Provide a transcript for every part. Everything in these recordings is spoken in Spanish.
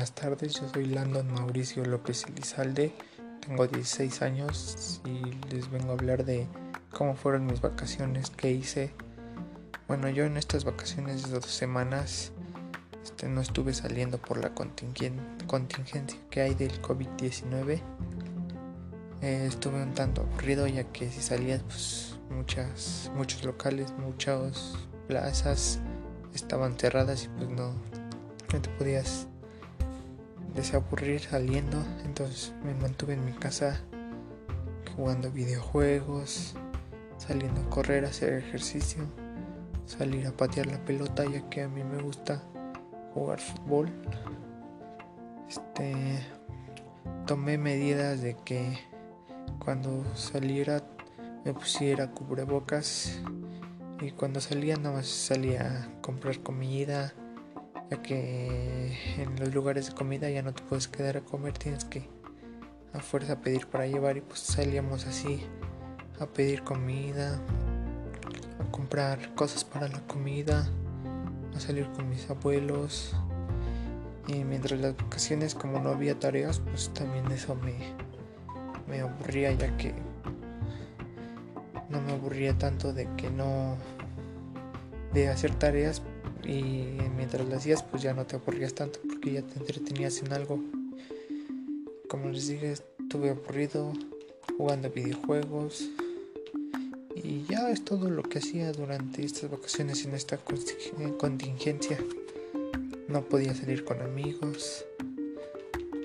buenas tardes. Yo soy Landon Mauricio López Elizalde. Tengo 16 años y les vengo a hablar de cómo fueron mis vacaciones, qué hice. Bueno, yo en estas vacaciones de dos semanas este, no estuve saliendo por la contingencia que hay del COVID-19. Eh, estuve un tanto aburrido ya que si salías, pues muchas, muchos locales, muchas plazas estaban cerradas y pues no, no te podías desaburrir saliendo. Entonces me mantuve en mi casa jugando videojuegos, saliendo a correr, hacer ejercicio, salir a patear la pelota ya que a mí me gusta jugar fútbol. Este tomé medidas de que cuando saliera me pusiera cubrebocas y cuando salía nada más salía a comprar comida ya que en los lugares de comida ya no te puedes quedar a comer, tienes que a fuerza pedir para llevar y pues salíamos así a pedir comida, a comprar cosas para la comida, a salir con mis abuelos. Y mientras las vacaciones como no había tareas pues también eso me, me aburría ya que no me aburría tanto de que no de hacer tareas y mientras lo hacías pues ya no te aburrías tanto porque ya te entretenías en algo. Como les dije, estuve aburrido jugando videojuegos y ya es todo lo que hacía durante estas vacaciones en esta contingencia. No podía salir con amigos,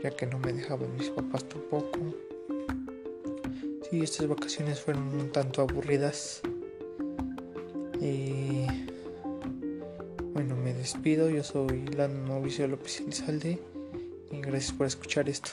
ya que no me dejaban mis papás tampoco. Sí, estas vacaciones fueron un tanto aburridas. Y despido. Yo soy Lando Mauricio López Elizalde y gracias por escuchar esto.